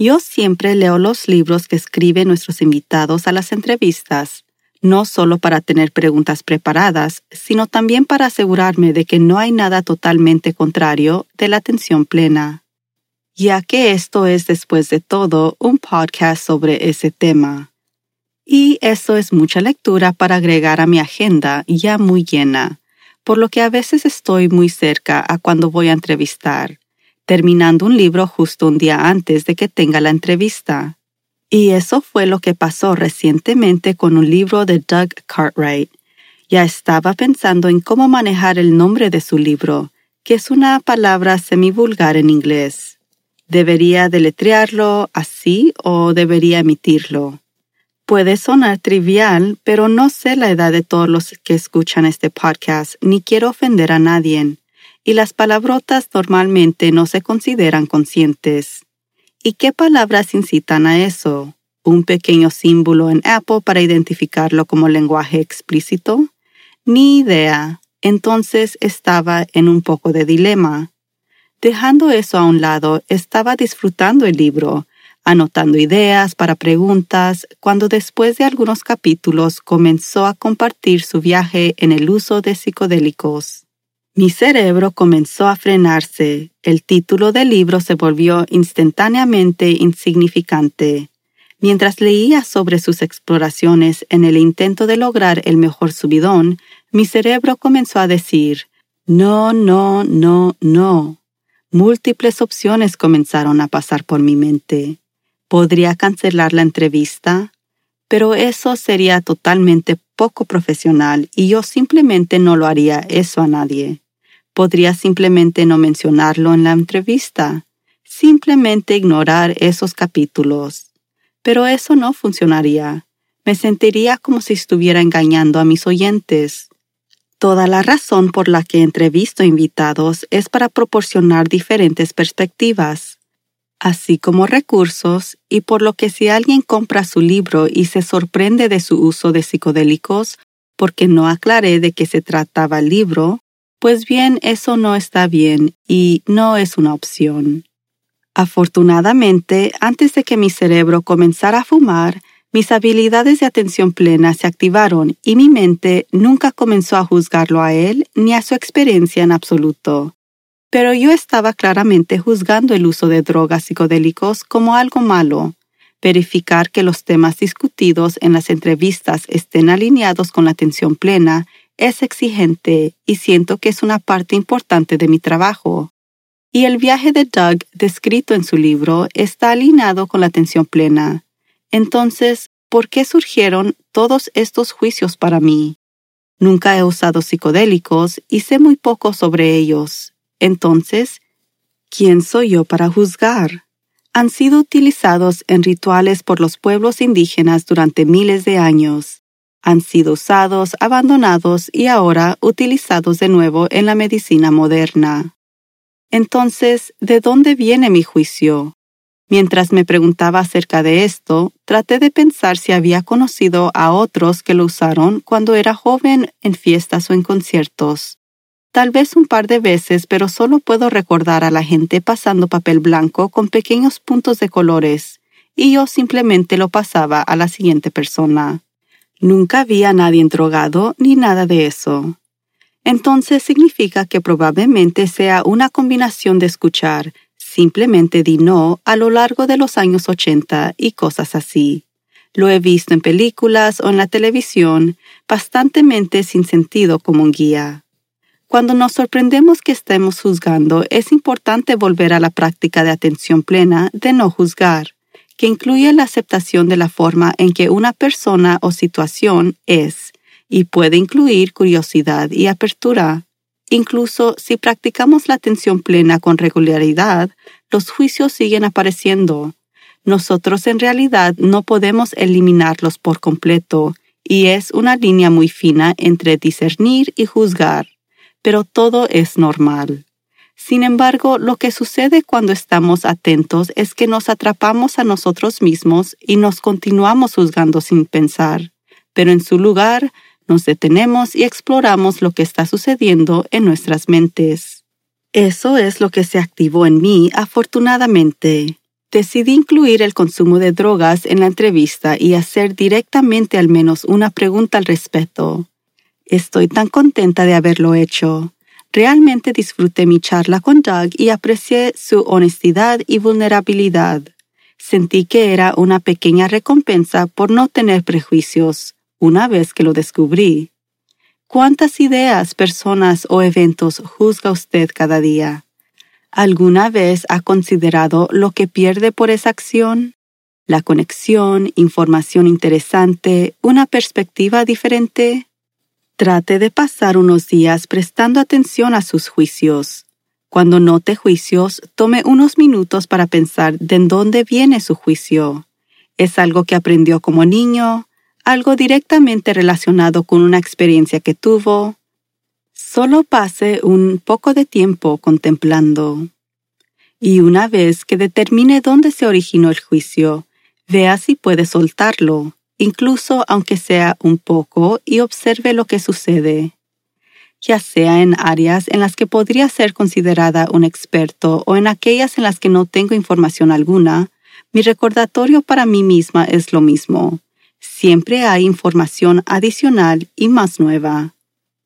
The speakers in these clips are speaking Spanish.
Yo siempre leo los libros que escriben nuestros invitados a las entrevistas, no solo para tener preguntas preparadas, sino también para asegurarme de que no hay nada totalmente contrario de la atención plena, ya que esto es después de todo un podcast sobre ese tema. Y eso es mucha lectura para agregar a mi agenda ya muy llena, por lo que a veces estoy muy cerca a cuando voy a entrevistar, terminando un libro justo un día antes de que tenga la entrevista. Y eso fue lo que pasó recientemente con un libro de Doug Cartwright. Ya estaba pensando en cómo manejar el nombre de su libro, que es una palabra semivulgar en inglés. ¿Debería deletrearlo así o debería emitirlo? Puede sonar trivial, pero no sé la edad de todos los que escuchan este podcast, ni quiero ofender a nadie, y las palabrotas normalmente no se consideran conscientes. ¿Y qué palabras incitan a eso? ¿Un pequeño símbolo en Apple para identificarlo como lenguaje explícito? Ni idea. Entonces estaba en un poco de dilema. Dejando eso a un lado, estaba disfrutando el libro, anotando ideas para preguntas, cuando después de algunos capítulos comenzó a compartir su viaje en el uso de psicodélicos. Mi cerebro comenzó a frenarse, el título del libro se volvió instantáneamente insignificante. Mientras leía sobre sus exploraciones en el intento de lograr el mejor subidón, mi cerebro comenzó a decir, no, no, no, no. Múltiples opciones comenzaron a pasar por mi mente podría cancelar la entrevista, pero eso sería totalmente poco profesional y yo simplemente no lo haría eso a nadie. Podría simplemente no mencionarlo en la entrevista, simplemente ignorar esos capítulos. Pero eso no funcionaría. Me sentiría como si estuviera engañando a mis oyentes. Toda la razón por la que entrevisto invitados es para proporcionar diferentes perspectivas así como recursos, y por lo que si alguien compra su libro y se sorprende de su uso de psicodélicos porque no aclaré de qué se trataba el libro, pues bien, eso no está bien y no es una opción. Afortunadamente, antes de que mi cerebro comenzara a fumar, mis habilidades de atención plena se activaron y mi mente nunca comenzó a juzgarlo a él ni a su experiencia en absoluto pero yo estaba claramente juzgando el uso de drogas psicodélicos como algo malo. Verificar que los temas discutidos en las entrevistas estén alineados con la atención plena es exigente y siento que es una parte importante de mi trabajo. Y el viaje de Doug descrito en su libro está alineado con la atención plena. Entonces, ¿por qué surgieron todos estos juicios para mí? Nunca he usado psicodélicos y sé muy poco sobre ellos. Entonces, ¿quién soy yo para juzgar? Han sido utilizados en rituales por los pueblos indígenas durante miles de años. Han sido usados, abandonados y ahora utilizados de nuevo en la medicina moderna. Entonces, ¿de dónde viene mi juicio? Mientras me preguntaba acerca de esto, traté de pensar si había conocido a otros que lo usaron cuando era joven en fiestas o en conciertos. Tal vez un par de veces, pero solo puedo recordar a la gente pasando papel blanco con pequeños puntos de colores, y yo simplemente lo pasaba a la siguiente persona. Nunca vi a nadie drogado ni nada de eso. Entonces significa que probablemente sea una combinación de escuchar Simplemente di no a lo largo de los años 80 y cosas así. Lo he visto en películas o en la televisión, bastantemente sin sentido como un guía. Cuando nos sorprendemos que estemos juzgando, es importante volver a la práctica de atención plena de no juzgar, que incluye la aceptación de la forma en que una persona o situación es, y puede incluir curiosidad y apertura. Incluso si practicamos la atención plena con regularidad, los juicios siguen apareciendo. Nosotros en realidad no podemos eliminarlos por completo, y es una línea muy fina entre discernir y juzgar, pero todo es normal. Sin embargo, lo que sucede cuando estamos atentos es que nos atrapamos a nosotros mismos y nos continuamos juzgando sin pensar, pero en su lugar nos detenemos y exploramos lo que está sucediendo en nuestras mentes. Eso es lo que se activó en mí afortunadamente. Decidí incluir el consumo de drogas en la entrevista y hacer directamente al menos una pregunta al respecto. Estoy tan contenta de haberlo hecho. Realmente disfruté mi charla con Doug y aprecié su honestidad y vulnerabilidad. Sentí que era una pequeña recompensa por no tener prejuicios, una vez que lo descubrí. ¿Cuántas ideas, personas o eventos juzga usted cada día? ¿Alguna vez ha considerado lo que pierde por esa acción? La conexión, información interesante, una perspectiva diferente. Trate de pasar unos días prestando atención a sus juicios. Cuando note juicios, tome unos minutos para pensar de dónde viene su juicio. ¿Es algo que aprendió como niño? algo directamente relacionado con una experiencia que tuvo, solo pase un poco de tiempo contemplando. Y una vez que determine dónde se originó el juicio, vea si puede soltarlo, incluso aunque sea un poco, y observe lo que sucede. Ya sea en áreas en las que podría ser considerada un experto o en aquellas en las que no tengo información alguna, mi recordatorio para mí misma es lo mismo Siempre hay información adicional y más nueva.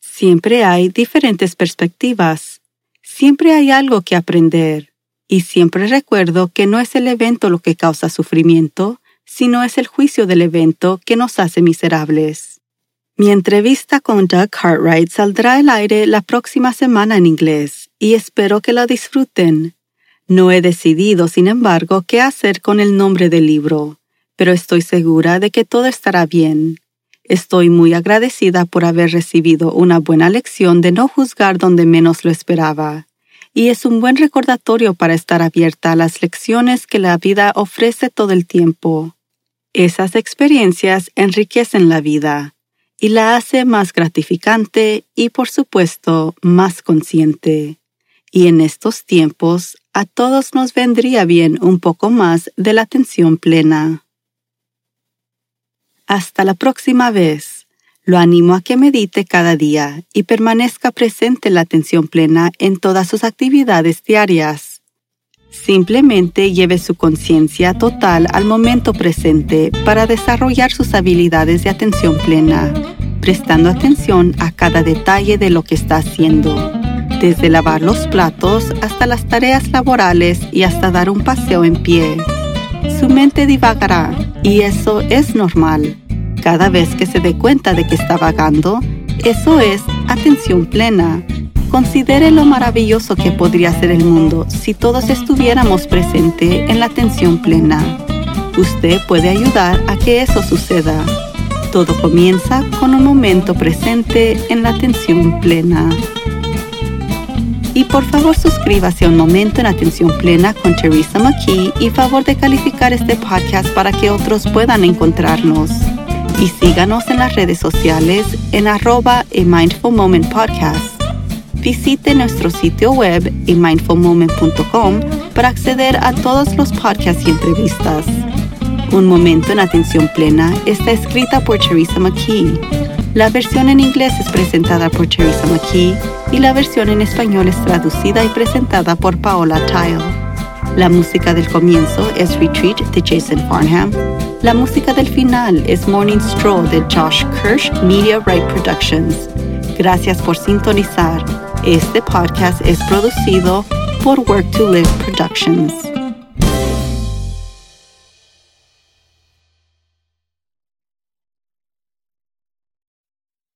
Siempre hay diferentes perspectivas. Siempre hay algo que aprender. Y siempre recuerdo que no es el evento lo que causa sufrimiento, sino es el juicio del evento que nos hace miserables. Mi entrevista con Doug Cartwright saldrá al aire la próxima semana en inglés y espero que la disfruten. No he decidido, sin embargo, qué hacer con el nombre del libro pero estoy segura de que todo estará bien. Estoy muy agradecida por haber recibido una buena lección de no juzgar donde menos lo esperaba, y es un buen recordatorio para estar abierta a las lecciones que la vida ofrece todo el tiempo. Esas experiencias enriquecen la vida y la hace más gratificante y, por supuesto, más consciente. Y en estos tiempos, a todos nos vendría bien un poco más de la atención plena. Hasta la próxima vez. Lo animo a que medite cada día y permanezca presente en la atención plena en todas sus actividades diarias. Simplemente lleve su conciencia total al momento presente para desarrollar sus habilidades de atención plena, prestando atención a cada detalle de lo que está haciendo, desde lavar los platos hasta las tareas laborales y hasta dar un paseo en pie. Su mente divagará y eso es normal. Cada vez que se dé cuenta de que está vagando, eso es atención plena. Considere lo maravilloso que podría ser el mundo si todos estuviéramos presentes en la atención plena. Usted puede ayudar a que eso suceda. Todo comienza con un momento presente en la atención plena. Y por favor suscríbase a un momento en atención plena con Teresa McKee y favor de calificar este podcast para que otros puedan encontrarnos. Y síganos en las redes sociales en arroba a Mindful Moment Podcast. Visite nuestro sitio web mindfulmoment.com para acceder a todos los podcasts y entrevistas. Un momento en atención plena está escrita por Teresa McKee. La versión en inglés es presentada por Teresa McKee y la versión en español es traducida y presentada por Paola Tile. La música del comienzo es Retreat de Jason Farnham. La música del final es Morning Stroll de Josh Kirsch Media Right Productions. Gracias por sintonizar. Este podcast es producido por Work to Live Productions.